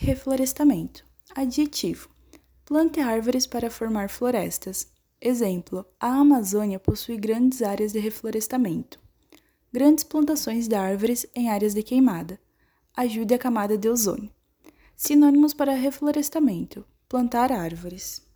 Reflorestamento. Adjetivo. Plante árvores para formar florestas. Exemplo: a Amazônia possui grandes áreas de reflorestamento. Grandes plantações de árvores em áreas de queimada. Ajude a camada de ozônio. Sinônimos para reflorestamento: plantar árvores.